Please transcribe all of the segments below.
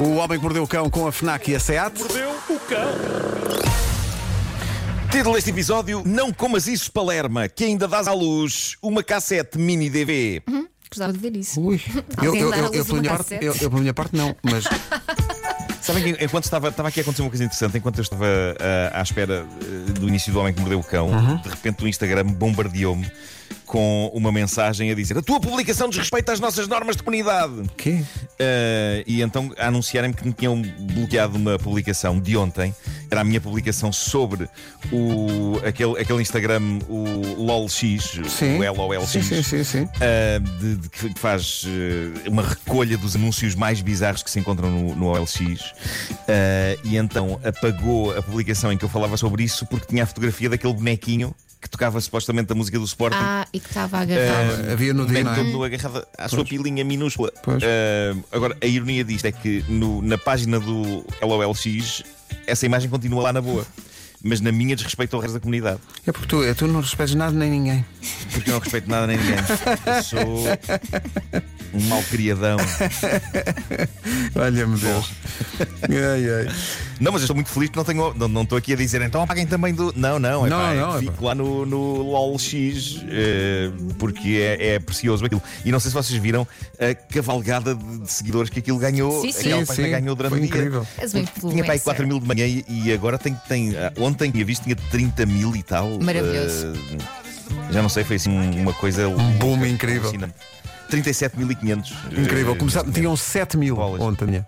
O Homem que Mordeu o Cão com a FNAC e a SEAT. Mordeu o cão. Título deste episódio: Não comas isso, Palerma, que ainda dás à luz uma cassete mini DV. Gostava de ver isso. Ui, eu, eu, eu, eu, pela minha parte, eu, eu, pela minha parte, não, mas Sabem que enquanto estava, estava aqui a acontecer uma coisa interessante, enquanto eu estava ah, à espera ah, do início do Homem que Mordeu o Cão, de repente o Instagram bombardeou-me com uma mensagem a dizer: A tua publicação desrespeita as nossas normas de comunidade. quê? Uh, e então a anunciarem-me que me tinham bloqueado uma publicação de ontem. Era a minha publicação sobre o, aquele, aquele Instagram, o LOLX, Sim. o LOLX. Sim, sim, sim, sim. uh, de- de que faz uh, uma recolha dos anúncios mais bizarros que se encontram no, no OLX. Uh, e então apagou a publicação em que eu falava sobre isso porque tinha a fotografia daquele bonequinho que tocava supostamente a música do Sporting. Ah, e que estava agarrado. Havia no dia, é? todo agarrado à sua pilinha minúscula. Pois. Ah, agora, a ironia disto é que no- na página do LOLX essa imagem continua lá na boa. Mas na minha desrespeito ao resto da comunidade. É porque tu, tu não respeitas nada nem ninguém. Porque eu não respeito nada nem ninguém. Eu sou um mau criadão. Olha-me Deus. Ai, ai. Não, mas eu estou muito feliz porque não tenho. Não, não estou aqui a dizer então apaguem também do. Não, não, é Não, pá, não, é fico lá no, no LOLX eh, porque é, é precioso aquilo. E não sei se vocês viram a cavalgada de, de seguidores que aquilo ganhou. Sim, sim. Sim, ganhou durante Foi o dia. incrível. Um Tinha para aí influencer. 4 mil de manhã e, e agora tem, tem. ah, Ontem tinha visto, tinha 30 mil e tal. Maravilhoso. Ah, já não sei, foi assim uma coisa. Um boom incrível. 37.500. Incrível. eh, Começaram, tinham 7 mil Bolas. ontem.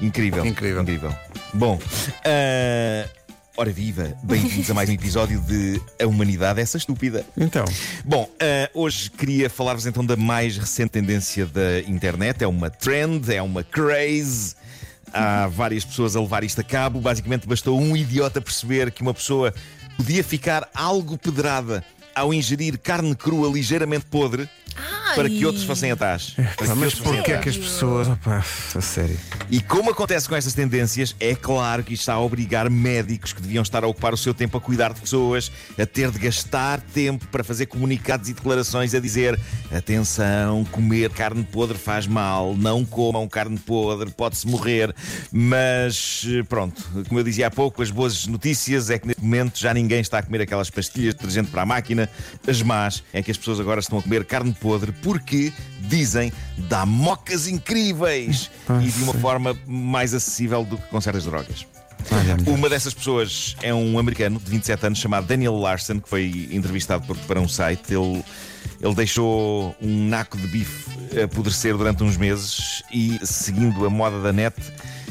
Incrível. Incrível. Incrível. Bom, ah, ora viva, bem-vindos a mais um episódio de A Humanidade essa estúpida. Então, Bom, ah, hoje queria falar-vos então da mais recente tendência da internet. É uma trend, é uma craze. Há várias pessoas a levar isto a cabo. Basicamente, bastou um idiota perceber que uma pessoa podia ficar algo pedrada ao ingerir carne crua ligeiramente podre para que outros fossem atrás. Pá, mas porquê é que as pessoas. Opa, a sério. E como acontece com estas tendências, é claro que isto está a obrigar médicos que deviam estar a ocupar o seu tempo a cuidar de pessoas a ter de gastar tempo para fazer comunicados e declarações a dizer: atenção, comer carne podre faz mal, não comam carne podre, pode-se morrer. Mas pronto, como eu dizia há pouco, as boas notícias é que neste momento já ninguém está a comer aquelas pastilhas de detergente para a máquina. As más é que as pessoas agora estão a comer carne podre porque dizem dá mocas incríveis e de uma forma mais acessível do que com certas drogas. Uma dessas pessoas é um americano de 27 anos chamado Daniel Larson, que foi entrevistado por- para um site. Ele, ele deixou um naco de bife apodrecer durante uns meses e, seguindo a moda da net,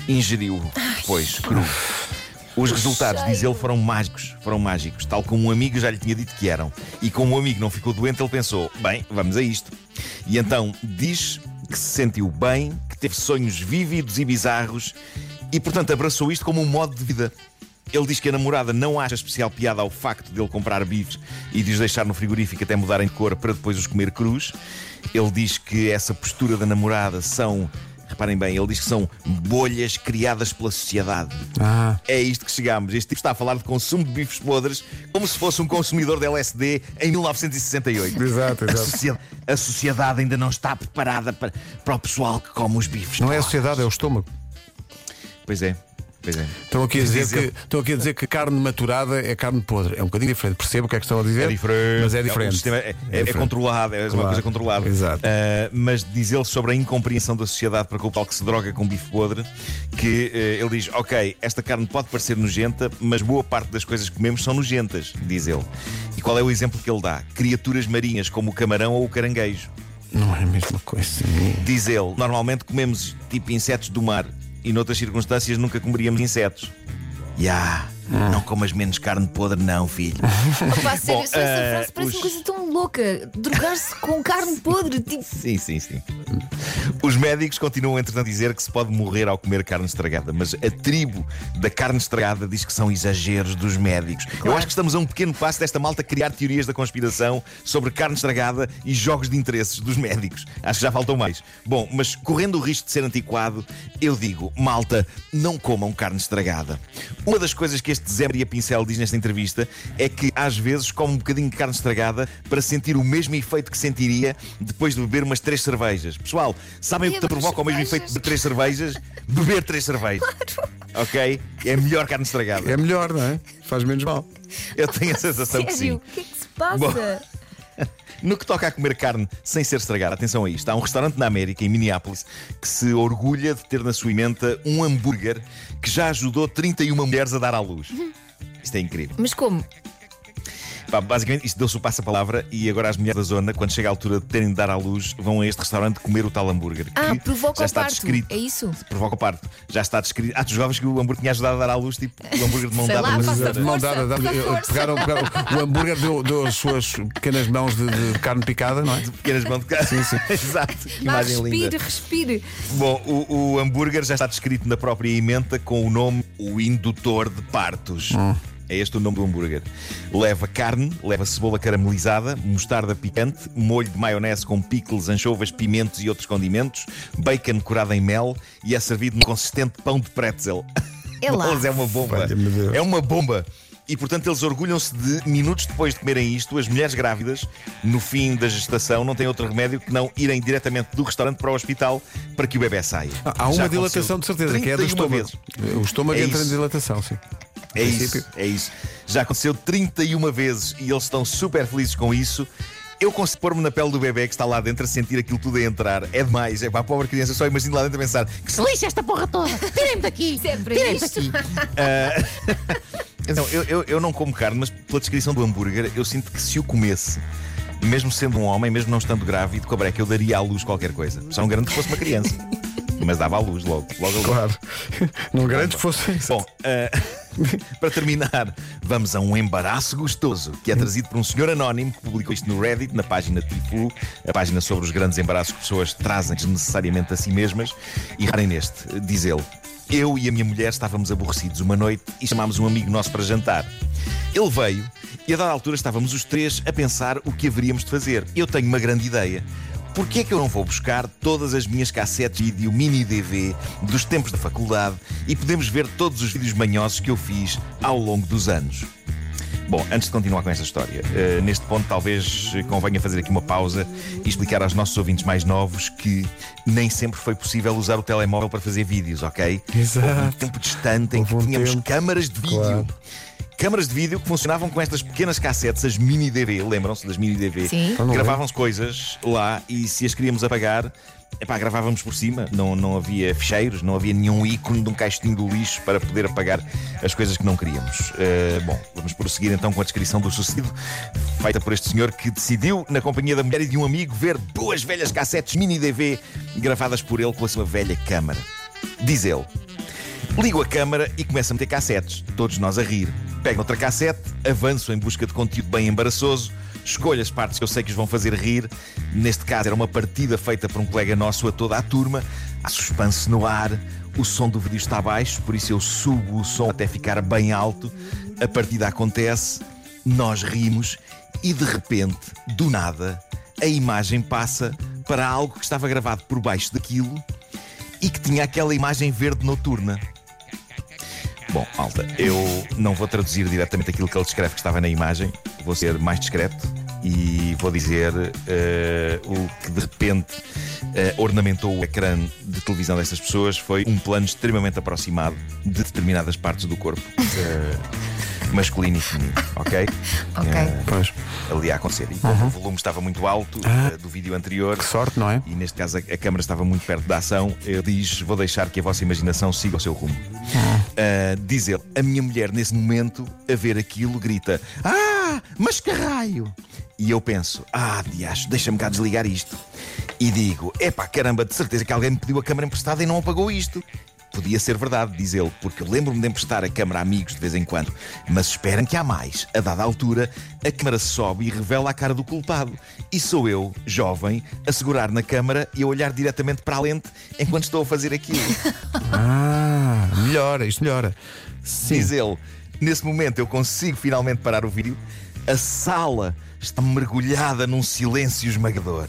ingeriu depois, cru. Os resultados, diz ele, foram mágicos, foram mágicos, tal como um amigo já lhe tinha dito que eram. E como o amigo não ficou doente, ele pensou: bem, vamos a isto. E então diz que se sentiu bem, que teve sonhos vívidos e bizarros e, portanto, abraçou isto como um modo de vida. Ele diz que a namorada não acha especial piada ao facto de ele comprar bifes e de os deixar no frigorífico até mudarem de cor para depois os comer crus. Ele diz que essa postura da namorada são, reparem bem, ele diz que são bolhas criadas pela sociedade. Ah, É isto que chegamos. Este tipo está a falar de consumo de bifes podres como se fosse um consumidor de LSD em 1968. exato, A, exato. socie- a sociedade ainda não está preparada para, para o pessoal que come os bifes. Não é a sociedade, é o estômago. Pois é, pois é. Estão aqui, a dizer Diz ele. que, estão aqui a dizer que carne maturada é carne podre. É um bocadinho diferente. Percebo o que é que estão a dizer. É diferente. Mas é diferente. sistema é, é- é diferente. controlado, é uma Claro. coisa controlada. Exato. Ah, mas diz ele sobre a incompreensão da sociedade para com o tal que se droga com bife podre, que eh, ele diz: Ok, esta carne pode parecer nojenta, mas boa parte das coisas que comemos são nojentas, diz ele. E qual é o exemplo que ele dá? Criaturas marinhas como o camarão ou o caranguejo. Não é a mesma coisa. Diz ele: Normalmente comemos tipo insetos do mar e noutras circunstâncias nunca comeríamos insetos. Ya, não comas menos carne podre, não, filho. Opa, sério, Bom, só essa eh, frase parece os- uma coisa tão louca. Drogar-se com carne podre. Tipo, Sim, sim, sim. Os médicos continuam, entretanto, a dizer que se pode morrer ao comer carne estragada, mas a tribo da carne estragada diz que são exageros dos médicos. Eu acho que estamos a um pequeno passo desta malta criar teorias da conspiração sobre carne estragada e jogos de interesses dos médicos. Acho que já faltou mais. Bom, mas correndo o risco de ser antiquado, eu digo, malta, não comam carne estragada. Uma das coisas que este este Zé Maria Pincel diz nesta entrevista é que às vezes come um bocadinho de carne estragada para sentir o mesmo efeito que sentiria depois de beber umas três cervejas. Pessoal, sabem o que te provoca o mesmo efeito de três cervejas? Beber três cervejas. Ok? É melhor carne estragada. É melhor, não é? Faz menos mal. Eu tenho a sensação que sim. Sério, o que é que se passa? Bom. No que toca a comer carne sem ser estragada, atenção a isto. Há um restaurante na América, em Minneapolis, que se orgulha de ter na sua emenda um hambúrguer que já ajudou 31 mulheres a dar à luz. Isto é incrível. Mas como? Pá, basicamente, isto deu-se o passo-palavra e agora as mulheres da zona, quando chega a altura de terem de dar à luz, vão a este restaurante comer o tal hambúrguer. Ah, que provoca já o está parto. descrito. É isso? Provoca o parto. Já está descrito. Ah, tu jovens que o hambúrguer tinha ajudado a dar à luz, tipo o hambúrguer de mão Sei dada. lá, mas- Exato. Mão dada, pegaram, pegaram- o hambúrguer deu, deu as suas pequenas mãos de, de carne picada, não é? Pequenas mãos de carne. Sim, sim. Exato. Vá, imagem respire, linda. respire. Bom, o, o hambúrguer já está descrito na própria emenda com o nome O Indutor de Partos. É este o nome do hambúrguer. Leva carne, leva cebola caramelizada, mostarda picante, molho de maionese com picles, anchovas, pimentos e outros condimentos, bacon curado em mel e é servido num consistente pão de pretzel. É lá. É uma bomba. É uma bomba. E portanto eles orgulham-se de, minutos depois de comerem isto, as mulheres grávidas, no fim da gestação, não têm outro remédio que não irem diretamente do restaurante para o hospital para que o bebê saia. Há uma Já dilatação de certeza, que é do 31 estômago. vezes. O estômago É entra em isso. dilatação, sim. É princípio. isso, é isso. Já aconteceu 31 vezes e eles estão super felizes com isso. Eu consigo pôr-me na pele do bebê que está lá dentro a sentir aquilo tudo a entrar. É demais, é para a pobre criança. Só imagino lá dentro a pensar que se lixa esta porra toda. Tirem-me daqui. Sempre Tirem-me isto. daqui. Ah, então, eu, eu, eu não como carne, mas pela descrição do hambúrguer, eu sinto que se o comesse, mesmo sendo um homem, mesmo não estando grávido, com a breca, eu daria à luz qualquer coisa. Só não garanto que fosse uma criança. Mas dava à luz logo. logo, logo. Claro. Não garanto que fosse isso. Bom, eh, para terminar, vamos a um embaraço gostoso que é trazido por um senhor anónimo que publicou isto no Reddit, na página Tiflu, a página sobre os grandes embaraços que pessoas trazem desnecessariamente a si mesmas. E reparem neste, diz ele. Eu e a minha mulher estávamos aborrecidos uma noite e chamámos um amigo nosso para jantar. Ele veio e a dada altura estávamos os três a pensar o que haveríamos de fazer. Eu tenho uma grande ideia. Porquê é que eu não vou buscar todas as minhas cassetes de vídeo mini DV dos tempos da faculdade e podemos ver todos os vídeos manhosos que eu fiz ao longo dos anos? Bom, antes de continuar com esta história, eh, neste ponto talvez eh, convenha fazer aqui uma pausa e explicar aos nossos ouvintes mais novos que nem sempre foi possível usar o telemóvel para fazer vídeos, ok? Exato. Houve um tempo distante em Houve que tínhamos tempo. câmaras de vídeo. Claro. Câmaras de vídeo que funcionavam com estas pequenas cassetes, as mini DV, lembram-se das mini DV? Sim. Eu não Gravavam-se coisas lá e se as queríamos apagar, epá, gravávamos por cima. Não, não havia ficheiros, não havia nenhum ícone de um caixotinho do lixo para poder apagar as coisas que não queríamos. Eh, bom, vamos prosseguir então com a descrição do sucedido, feita por este senhor que decidiu, na companhia da mulher e de um amigo, ver duas velhas cassetes mini DV gravadas por ele com a sua velha câmara. Diz ele. Ligo a câmara e começo a meter cassetes, todos nós a rir. Pego outra cassete, avanço em busca de conteúdo bem embaraçoso, escolho as partes que eu sei que os vão fazer rir. Neste caso era uma partida feita por um colega nosso a toda a turma. Há suspense no ar, o som do vídeo está baixo, por isso eu subo o som até ficar bem alto. A partida acontece, nós rimos e de repente, do nada, a imagem passa para algo que estava gravado por baixo daquilo e que tinha aquela imagem verde noturna. Bom, malta, eu não vou traduzir diretamente aquilo que ele descreve que estava na imagem, vou ser mais discreto e vou dizer eh, o que de repente eh, ornamentou o ecrã de televisão destas pessoas. Foi um plano extremamente aproximado de determinadas partes do corpo. eh, masculino e feminino, ok? Ok. Eh, Pois. ali a acontecer. E como o volume estava muito alto eh, do vídeo anterior, Que sorte, não é? e neste caso a, a câmara estava muito perto da ação, ele diz: Vou deixar que a vossa imaginação siga o seu rumo. Ah, diz ele: A minha mulher, nesse momento, a ver aquilo, grita: Ah, mas que raio! E eu penso: Ah, diacho, deixa-me cá desligar isto. E digo: Epá, caramba, de certeza que alguém me pediu a câmara emprestada e não apagou isto. Podia ser verdade, diz ele, porque lembro-me de emprestar a câmara a amigos de vez em quando. Mas esperem que há mais. A dada altura, a câmara sobe e revela a cara do culpado. E sou eu, jovem, a segurar na câmara e a olhar diretamente para a lente enquanto estou a fazer aquilo. Ah, melhora, isto melhora. Sim. Diz ele. Nesse momento eu consigo finalmente parar o vídeo. A sala está mergulhada num silêncio esmagador.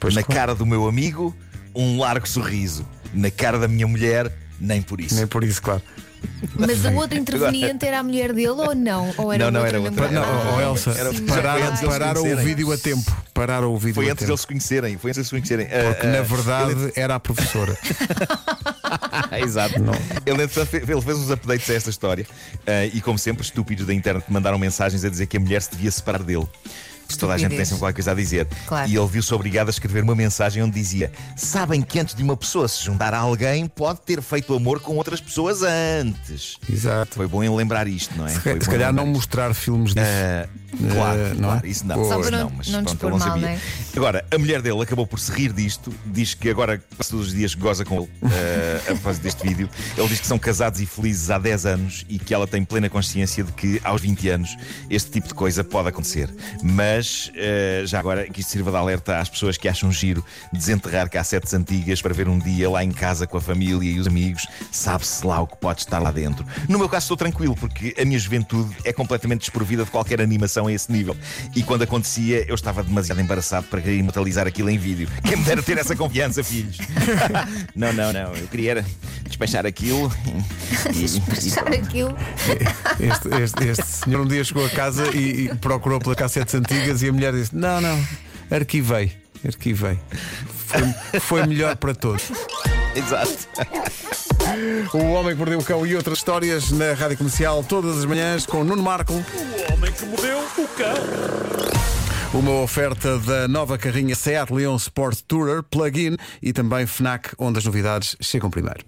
Pois Na claro. cara do meu amigo, um largo sorriso. Na cara da minha mulher, nem por isso. Nem por isso, claro. Mas a outra interveniente era a mulher dele ou não? Ou era Não, não, era outra. Não, oh, Ah, Elsa, Era- pararam, o vídeo a tempo. Pararam o vídeo Foi a antes tempo. deles se conhecerem. Foi antes deles se conhecerem. Porque Ah, na verdade era a professora. Exato. Ele, entretanto, fe- ele fez uns updates a esta história ah, e, como sempre, estúpidos da internet mandaram mensagens a dizer que a mulher se devia separar dele. Toda a gente tem sempre qualquer coisa a dizer. Claro. E ele viu-se obrigado a escrever uma mensagem onde dizia: Sabem que antes de uma pessoa se juntar a alguém, pode ter feito amor com outras pessoas antes. Exato. Foi bom em lembrar isto, não é? Se, Foi se em calhar não mostrar filmes disso. Ah, claro, não é? claro, isso não. Pois. Só isso para não- mas não pronto, ele não mal, sabia. não é? Agora, a mulher dele acabou por se rir disto, diz que agora quase todos os dias goza com ele eh, a propósito deste vídeo. Ele diz que são casados e felizes há 10 anos e que ela tem plena consciência de que aos 20 anos este tipo de coisa pode acontecer. Mas eh, já agora que isto sirva de alerta às pessoas que acham giro desenterrar cassetes antigas para ver um dia lá em casa com a família e os amigos, sabe-se lá o que pode estar lá dentro. No meu caso estou tranquilo, porque a minha juventude é completamente desprovida de qualquer animação a esse nível. E quando acontecia, eu estava demasiado embaraçado para querer imortalizar aquilo em vídeo. Quem me dera ter essa confiança, filhos? não, não, não. Eu queria era despachar aquilo e, e Deixar aquilo. Este, este- este senhor um dia chegou a casa e, e procurou pelas cassetes antigas e a mulher disse: Não, não, arquivei, arquivei. Foi, foi melhor para todos. Exato. O Homem que Mordeu o Cão e outras histórias na Rádio Comercial todas as manhãs com Nuno Marco. O homem que mordeu o cão. Uma oferta da nova carrinha Seat Leon Sport Tourer Plug-in e também FNAC, onde as novidades chegam primeiro.